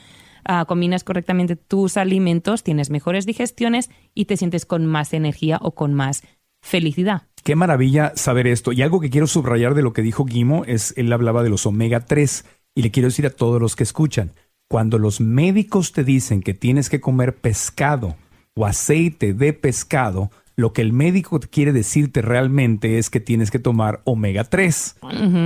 S6: ah, combinas correctamente tus alimentos, tienes mejores digestiones y te sientes con más energía o con más felicidad.
S3: Qué maravilla saber esto. Y algo que quiero subrayar de lo que dijo Guimo es, él hablaba de los omega 3 y le quiero decir a todos los que escuchan, cuando los médicos te dicen que tienes que comer pescado o aceite de pescado, lo que el médico quiere decirte realmente es que tienes que tomar omega 3,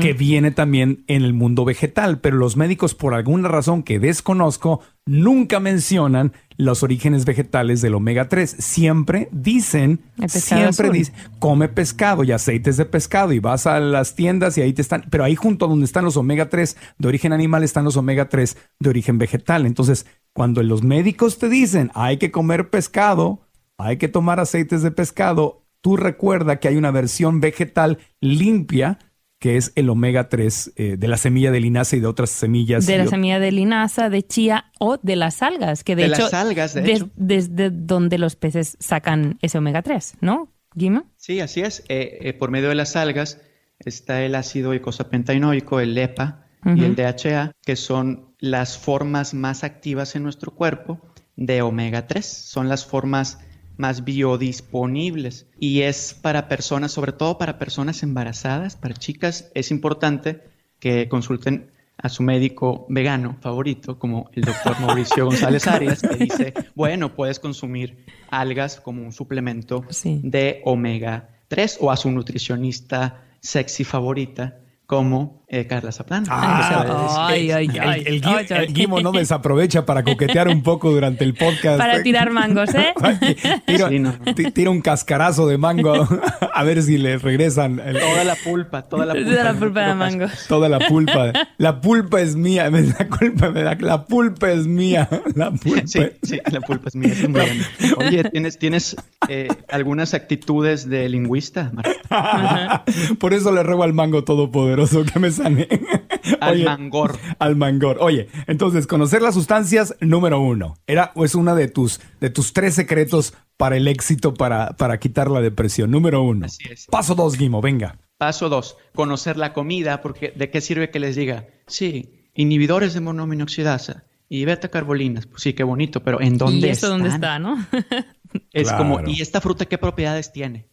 S3: que viene también en el mundo vegetal, pero los médicos por alguna razón que desconozco nunca mencionan los orígenes vegetales del omega 3. Siempre dicen, siempre dicen, come pescado y aceites de pescado y vas a las tiendas y ahí te están, pero ahí junto a donde están los omega 3 de origen animal están los omega 3 de origen vegetal. Entonces, cuando los médicos te dicen hay que comer pescado, hay que tomar aceites de pescado, tú recuerda que hay una versión vegetal limpia que es el omega 3 eh, de la semilla de linaza y de otras semillas.
S6: De la semilla de linaza, de chía o de las algas, que de,
S5: De
S6: hecho,
S5: las algas, de
S6: des-
S5: hecho.
S6: desde donde los peces sacan ese omega 3, ¿no, Guima?
S5: Sí, así es. Eh, eh, por medio de las algas está el ácido eicosapentaenoico, el EPA y el DHA, que son las formas más activas en nuestro cuerpo de omega 3. Son las formas más biodisponibles y es para personas, sobre todo para personas embarazadas, para chicas, es importante que consulten a su médico vegano favorito, como el doctor Mauricio González Arias, que dice, bueno, puedes consumir algas como un suplemento
S6: Sí.
S5: de omega 3 o a su nutricionista sexy favorita como eh, Carla Zaplana.
S3: Ah,
S6: Ay, ay, ay.
S3: el Guimo no desaprovecha para coquetear un poco durante el podcast.
S6: Para tirar mangos, ¿eh?
S3: tira,
S5: Sí, no.
S3: ti- tira un cascarazo de mango a ver si le regresan el-
S5: Toda la pulpa, toda la pulpa.
S6: De la pulpa de mango.
S3: toda la pulpa. La pulpa es mía. Me da culpa, me da, la pulpa es mía. La pulpa.
S5: Sí, sí, la pulpa es mía. es muy buena. Oye, ¿tienes, tienes eh, algunas actitudes de lingüista, Marta?
S3: Por eso le ruego al mango todopoderoso que me sane.
S5: Al
S3: Oye,
S5: mangor.
S3: Al mangor. Oye, entonces, conocer las sustancias, número uno. Era, es una de tus, de tus tres secretos para el éxito, para, para quitar la depresión. Número uno.
S5: Así es.
S3: Paso dos, Guimo, venga.
S5: Paso dos, conocer la comida, porque ¿de qué sirve que les diga? Sí, inhibidores de monominoxidasa y beta-carbolinas. Pues sí, qué bonito, pero ¿en dónde
S6: ¿Y esto dónde
S5: están?
S6: está, no?
S5: Es
S3: Claro.
S5: como, ¿y esta fruta qué propiedades tiene?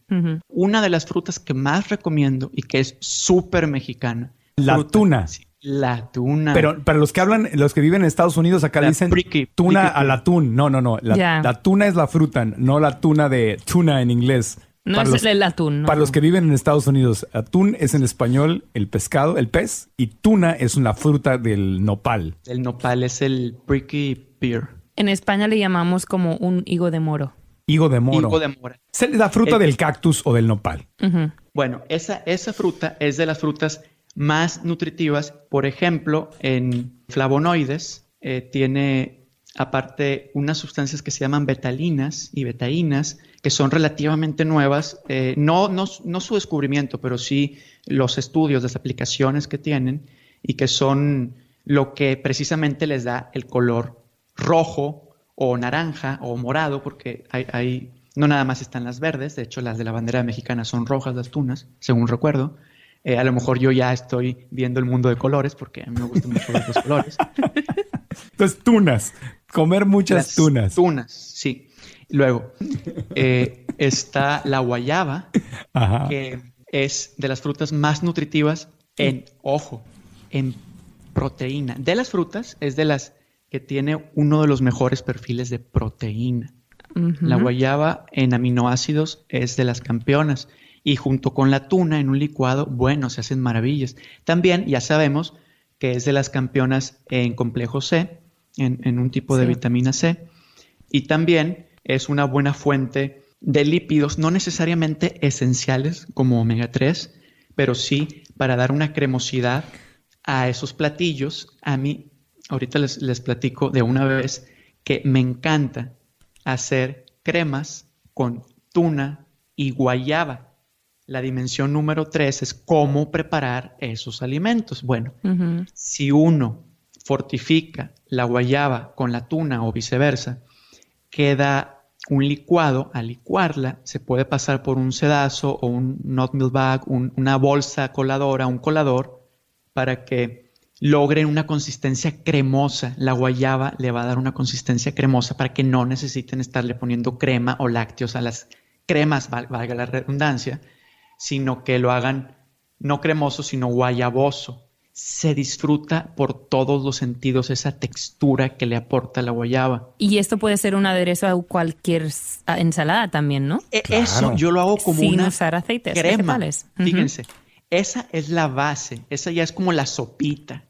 S5: Una de las frutas que más recomiendo y que es súper mexicana.
S3: La
S5: fruta-
S3: tuna.
S5: sí, la tuna.
S3: Pero para los que hablan, los que viven en Estados Unidos, acá
S5: La
S3: dicen tuna al atún. No, no, no. La, tuna es la fruta, no la tuna de tuna en inglés.
S6: No
S3: para
S6: es
S3: los,
S6: el atún, no.
S3: para los que viven en Estados Unidos, atún es en español el pescado, el pez, y tuna es una fruta del nopal.
S5: El nopal es el pricky pear.
S6: En España le llamamos como un higo de moro.
S3: Higo de moro.
S5: Higo de mora.
S3: Es la fruta
S5: El-
S3: del cactus o del nopal.
S5: Bueno, esa, esa fruta es de las frutas más nutritivas. Por ejemplo, en flavonoides eh, tiene aparte unas sustancias que se llaman betalinas y betainas, que son relativamente nuevas. eh, no, no, no su descubrimiento, pero sí los estudios, las aplicaciones que tienen. y que son lo que precisamente les da el color rojo o naranja o morado, porque hay, hay no nada más están las verdes, de hecho las de la bandera mexicana son rojas las tunas, según recuerdo. Eh, a lo mejor yo ya estoy viendo el mundo de colores porque a mí me gustan mucho los colores.
S3: Entonces, tunas, comer muchas
S5: Las
S3: tunas.
S5: Tunas, sí. Luego eh, está la guayaba,
S3: Ajá.
S5: que es de las frutas más nutritivas en, ojo, en proteína. De las frutas es de las que tiene uno de los mejores perfiles de proteína. La guayaba en aminoácidos es de las campeonas y junto con la tuna en un licuado, bueno, se hacen maravillas. También ya sabemos que es de las campeonas en complejo C, en, en un tipo de
S6: Sí.
S5: vitamina C, y también es una buena fuente de lípidos, no necesariamente esenciales como omega 3, pero sí para dar una cremosidad a esos platillos. A mí, ahorita les, les platico de una vez que me encanta hacer cremas con tuna y guayaba. La dimensión número 3 es cómo preparar esos alimentos. Bueno, si uno fortifica la guayaba con la tuna o viceversa, queda un licuado. Al licuarla, se puede pasar por un sedazo o un not bag, un- una bolsa coladora, un colador, para que logren una consistencia cremosa. La guayaba le va a dar una consistencia cremosa para que no necesiten estarle poniendo crema o lácteos a las cremas, val- valga la redundancia, sino que lo hagan no cremoso, sino guayaboso. Se disfruta por todos los sentidos esa textura que le aporta la guayaba.
S6: Y esto puede ser un aderezo a cualquier ensalada también, ¿no?
S5: E-
S3: Claro.
S5: Eso yo lo hago como
S6: Sin
S5: una
S6: usar aceites
S5: crema.
S6: vegetales.
S5: Fíjense, esa es la base, esa ya es como la sopita.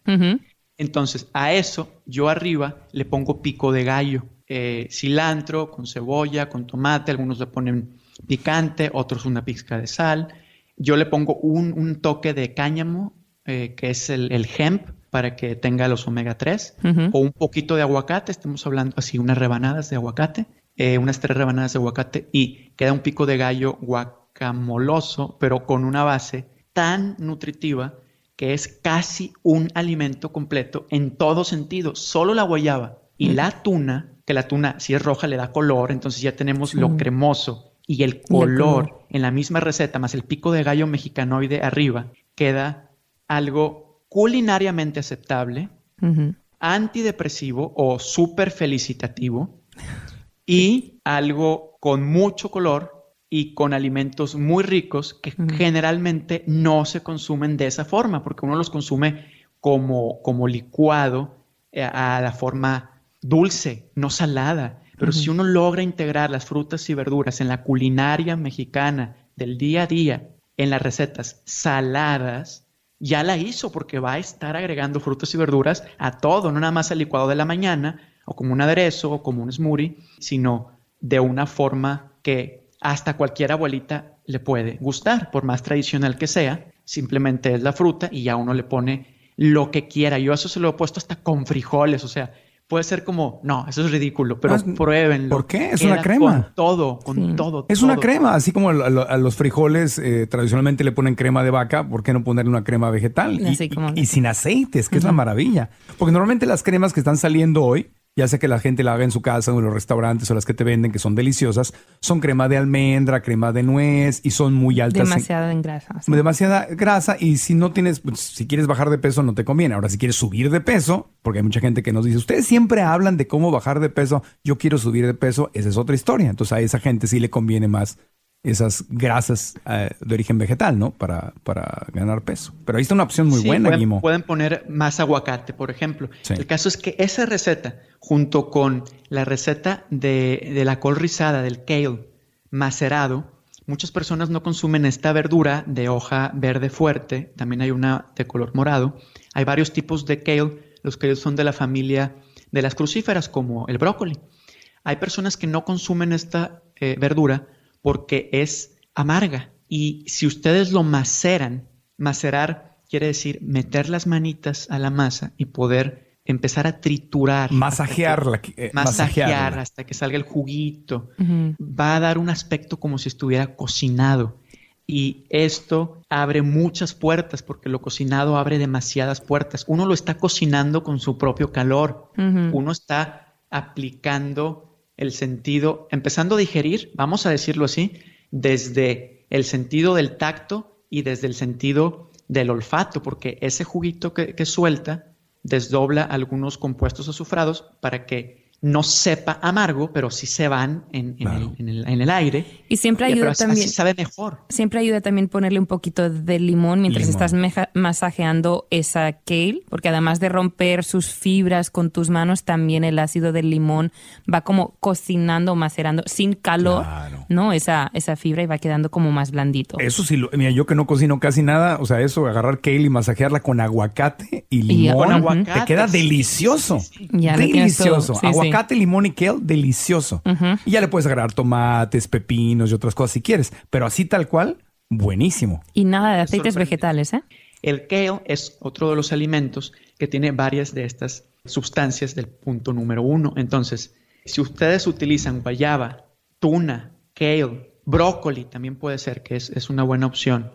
S5: Entonces, a eso yo arriba le pongo pico de gallo, eh, cilantro con cebolla, con tomate, algunos le ponen picante, otros una pizca de sal. Yo le pongo un, un toque de cáñamo, eh, que es el, el hemp, para que tenga los omega 3,
S6: Ujú.
S5: o un poquito de aguacate, estamos hablando así, unas rebanadas de aguacate, eh, unas tres rebanadas de aguacate, y queda un pico de gallo guacamoloso, pero con una base tan nutritiva que es casi un alimento completo en todo sentido. Solo la guayaba y la tuna, que la tuna si es roja le da color, entonces ya tenemos lo cremoso y el color. en la misma receta más el pico de gallo mexicanoide arriba, queda algo culinariamente aceptable, antidepresivo o súper felicitativo y algo con mucho color y con alimentos muy ricos que generalmente no se consumen de esa forma, porque uno los consume como, como licuado eh, a la forma dulce, no salada. Pero si uno logra integrar las frutas y verduras en la culinaria mexicana del día a día, en las recetas saladas, ya la hizo porque va a estar agregando frutas y verduras a todo, no nada más al licuado de la mañana o como un aderezo o como un smoothie, sino de una forma que hasta cualquier abuelita le puede gustar, por más tradicional que sea, simplemente es la fruta y ya uno le pone lo que quiera. Yo eso se lo he puesto hasta con frijoles, o sea, puede ser como, no, eso es ridículo, pero
S3: No,
S5: pruébenlo.
S3: ¿por qué? Es
S5: Queda
S3: una crema.
S5: Con todo, con
S6: Sí.
S5: todo.
S3: Es una crema, así como a, lo- a los frijoles eh, tradicionalmente le ponen crema de vaca, ¿por qué no ponerle una crema vegetal? Y,
S6: Así como-
S3: y- y sin aceites, que es la maravilla. Porque normalmente las cremas que están saliendo hoy, ya sea que la gente la haga en su casa o en los restaurantes o las que te venden, que son deliciosas, son crema de almendra, crema de nuez y son muy altas. en-
S6: Demasiado en grasa. sí.
S3: demasiada grasa y si no tienes, pues, si quieres bajar de peso no te conviene. Ahora, si quieres subir de peso, porque hay mucha gente que nos dice, ustedes siempre hablan de cómo bajar de peso, yo quiero subir de peso, esa es otra historia. Entonces a esa gente sí le conviene más esas grasas eh, de origen vegetal, ¿no? Para, para ganar peso. Pero ahí está una opción muy
S5: Sí,
S3: buena,
S5: pueden,
S3: Guimo.
S5: pueden poner más aguacate, por ejemplo.
S3: Sí.
S5: El caso es que esa receta, junto con la receta de, de la col rizada, del kale macerado, muchas personas no consumen esta verdura de hoja verde fuerte, también hay una de color morado. Hay varios tipos de kale, los kale son de la familia de las crucíferas, como el brócoli. Hay personas que no consumen esta eh, verdura porque es amarga. Y si ustedes lo maceran, macerar quiere decir meter las manitas a la masa y poder empezar a triturar.
S3: Masajearla,
S5: hasta que-
S3: eh,
S5: masajear
S3: masajearla.
S5: hasta que salga el juguito. Va a dar un aspecto como si estuviera cocinado. y esto abre muchas puertas porque lo cocinado abre demasiadas puertas. Uno lo está cocinando con su propio calor, uno está aplicando el sentido, empezando a digerir, vamos a decirlo así, desde el sentido del tacto y desde el sentido del olfato, porque ese juguito que, suelta desdobla algunos compuestos azufrados para que no sepa amargo, pero sí se van en, el, aire.
S6: Y siempre ayuda también.
S5: sabe mejor.
S6: Siempre ayuda también ponerle un poquito de limón mientras estás masajeando esa kale, porque además de romper sus fibras con tus manos, también el ácido del limón va como cocinando, macerando sin calor, ¿no? Esa, esa fibra y va quedando como más blandito.
S3: Eso sí, mira, yo que no cocino casi nada, o sea, eso, agarrar kale y masajearla con aguacate y limón, te queda delicioso. delicioso aguacate, limón y kale, delicioso. Y ya le puedes agregar tomates, pepinos y otras cosas si quieres, pero así tal cual, buenísimo.
S6: Y nada de aceites vegetales, ¿eh?
S5: El kale es otro de los alimentos que tiene varias de estas sustancias del punto número uno. Entonces, si ustedes utilizan guayaba, tuna, kale, brócoli, también puede ser que es, es una buena opción.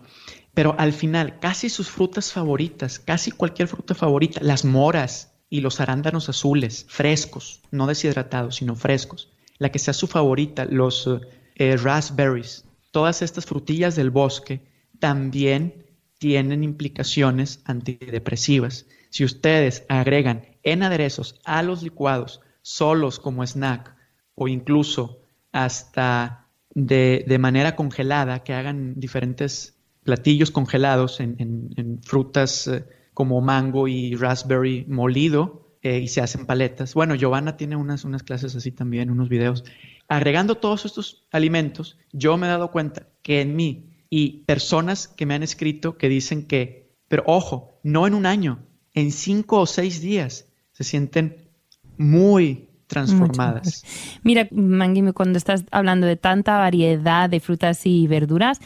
S5: Pero al final, casi sus frutas favoritas, casi cualquier fruta favorita, las moras, y los arándanos azules, frescos, no deshidratados, sino frescos. La que sea su favorita, los eh, eh, raspberries, todas estas frutillas del bosque también tienen implicaciones antidepresivas. Si ustedes agregan en aderezos a los licuados solos como snack o incluso hasta de, manera congelada, que hagan diferentes platillos congelados en, frutas eh, como mango y raspberry molido eh, y se hacen paletas. Bueno, Giovanna tiene unas, unas clases así también, unos videos. Agregando todos estos alimentos, yo me he dado cuenta que en mí y personas que me han escrito que dicen que, pero ojo, no en un año, en cinco o seis días se sienten muy transformadas.
S6: Mira, Manguime, cuando estás hablando de tanta variedad de frutas y verduras,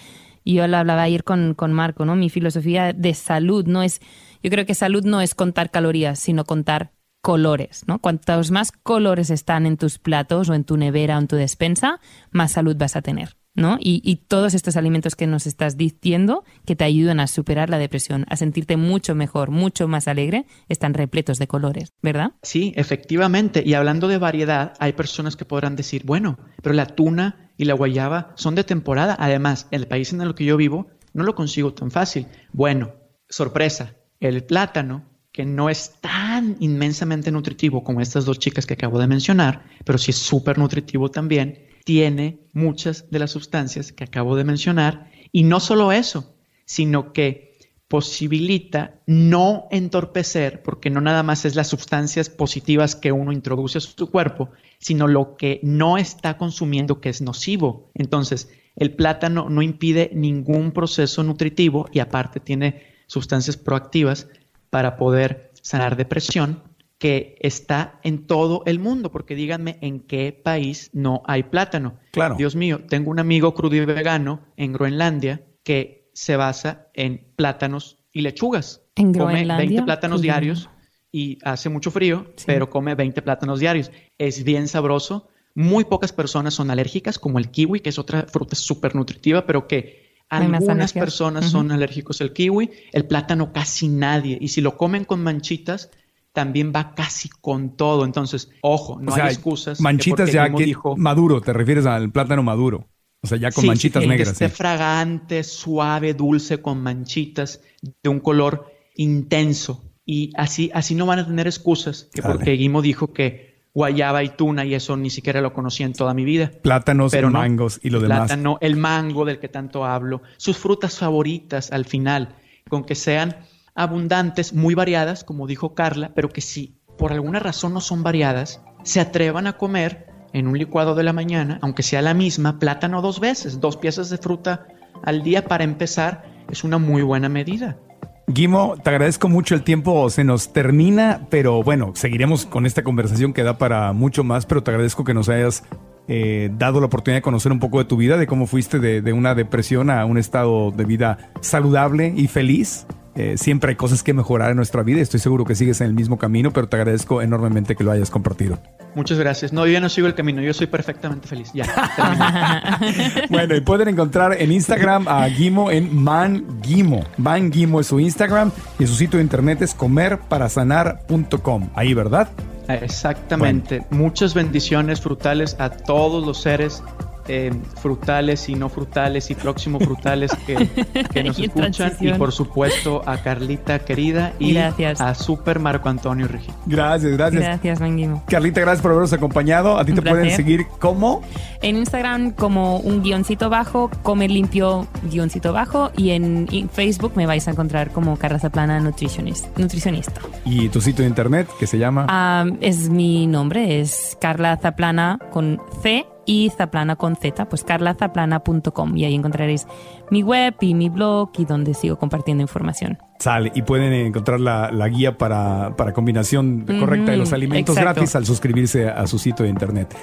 S6: yo lo hablaba ayer con, con Marco, ¿no? Mi filosofía de salud no es yo creo que salud no es contar calorías, sino contar colores, ¿no? Cuantos más colores están en tus platos o en tu nevera o en tu despensa, más salud vas a tener, ¿no? Y, todos estos alimentos que nos estás diciendo que te ayudan a superar la depresión, a sentirte mucho mejor, mucho más alegre, están repletos de colores, ¿verdad?
S5: Sí, efectivamente. Y hablando de variedad, hay personas que podrán decir, bueno, pero la tuna y la guayaba son de temporada. Además, el país en el que yo vivo, no lo consigo tan fácil. Bueno, sorpresa, el plátano, que no es tan inmensamente nutritivo como estas dos chicas que acabo de mencionar, pero sí es súper nutritivo también, tiene muchas de las sustancias que acabo de mencionar. Y no solo eso, sino que posibilita no entorpecer, porque no nada más es las sustancias positivas que uno introduce a su cuerpo, sino lo que no está consumiendo que es nocivo. Entonces, el plátano no impide ningún proceso nutritivo y aparte tiene sustancias proactivas para poder sanar depresión que está en todo el mundo, porque díganme en qué país no hay plátano.
S3: Claro.
S5: Dios mío, tengo un amigo crudo y vegano en Groenlandia que se basa en plátanos y lechugas.
S6: En
S5: come 20 plátanos diarios y hace mucho frío, pero come 20 plátanos diarios. Es bien sabroso. Muy pocas personas son alérgicas, como el kiwi, que es otra fruta súper nutritiva, pero que algunas personas son alérgicos al kiwi, el plátano casi nadie. Y si lo comen con manchitas, también va casi con todo. Entonces, ojo, no hay excusas.
S3: Manchitas ya que maduro, te refieres al plátano maduro. O sea, ya con manchitas negras.
S5: Que esté fragante, suave, dulce, con manchitas de un color intenso. Y así, así no van a tener excusas, que porque Guimo dijo que guayaba y tuna y eso ni siquiera lo conocía en toda mi vida.
S3: Plátanos, Pero mangos y lo demás.
S5: Plátano, el mango del que tanto hablo, sus frutas favoritas al final, con que sean abundantes, muy variadas, como dijo Carla, pero que si por alguna razón no son variadas, se atrevan a comer en un licuado de la mañana, aunque sea la misma, plátano dos veces, dos piezas de fruta al día para empezar, es una muy buena medida.
S3: Guimo, te agradezco mucho el tiempo, se nos termina, pero bueno, seguiremos con esta conversación que da para mucho más, pero te agradezco que nos hayas eh, dado la oportunidad de conocer un poco de tu vida, de cómo fuiste de, una depresión a un estado de vida saludable y feliz. Eh, siempre hay cosas que mejorar en nuestra vida. Estoy seguro que sigues en el mismo camino, pero te agradezco enormemente que lo hayas compartido.
S5: Muchas gracias. No, yo ya no sigo el camino, yo soy perfectamente feliz. Ya.
S3: bueno, y pueden encontrar en Instagram a Guimo en Man Guimo. Man Guimo es su Instagram y su sitio de internet es comerparasanar.com. Ahí, ¿verdad?
S5: Exactamente. Muchas bendiciones frutales a todos los seres eh, frutales y no frutales y próximo frutales que, que nos escuchan y por supuesto a Carlita querida y a Super Marco Antonio Regil.
S3: Gracias, gracias.
S6: Gracias, Manguimo.
S3: Carlita, gracias por habernos acompañado. A ti te pueden seguir como
S6: en Instagram como un guioncito bajo, come limpio guioncito bajo y en, Facebook me vais a encontrar como Carla Zaplana nutricionista. nutricionista.
S3: ¿Y tu sitio de internet que se llama?
S6: Ah, es mi nombre, es Carla Zaplana con C y Zaplana con Z, pues carlazaplana.com y ahí encontraréis mi web y mi blog y donde sigo compartiendo información.
S3: Sale y pueden encontrar la, guía para, para combinación correcta de los alimentos gratis al suscribirse a su sitio de internet.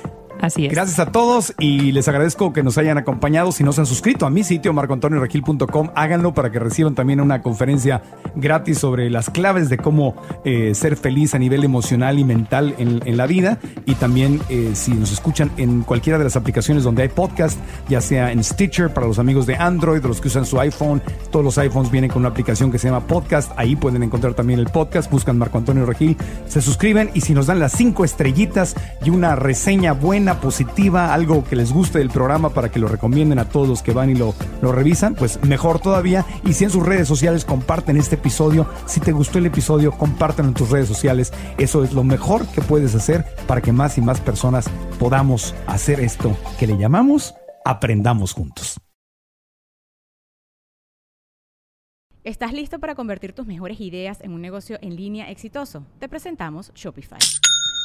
S6: Así es.
S3: Gracias a todos y les agradezco que nos hayan acompañado. Si no se han suscrito a mi sitio, marcoantonioregil.com, háganlo para que reciban también una conferencia gratis sobre las claves de cómo eh, ser feliz a nivel emocional y mental en, la vida. Y también eh, si nos escuchan en cualquiera de las aplicaciones donde hay podcast, ya sea en Stitcher para los amigos de Android, los que usan su iPhone, todos los iPhones vienen con una aplicación que se llama Podcast. Ahí pueden encontrar también el podcast. Buscan Marco Antonio Regil, se suscriben y si nos dan las cinco estrellitas y una reseña buena, positiva, algo que les guste del programa para que lo recomienden a todos los que van y lo, lo revisan, pues mejor todavía. Y si en sus redes sociales comparten este episodio, si te gustó el episodio, compártanlo en tus redes sociales. Eso es lo mejor que puedes hacer para que más y más personas podamos hacer esto que le llamamos aprendamos juntos.
S2: ¿Estás listo para convertir tus mejores ideas en un negocio en línea exitoso? Te presentamos Shopify.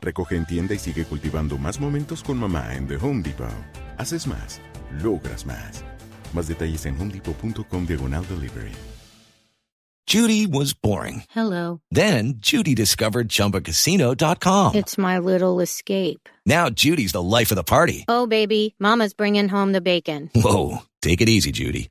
S7: Recoge en tienda y sigue cultivando más momentos con mamá en The Home Depot. Haces más, logras más. Más detalles en homedepot.com diagonal delivery.
S8: Judy was boring.
S9: Hello.
S8: Then Judy discovered chumbacasino.com.
S9: It's my little escape.
S8: Now Judy's the life of the party.
S9: Oh, baby, Mama's bringing home the bacon.
S8: Whoa. Take it easy, Judy.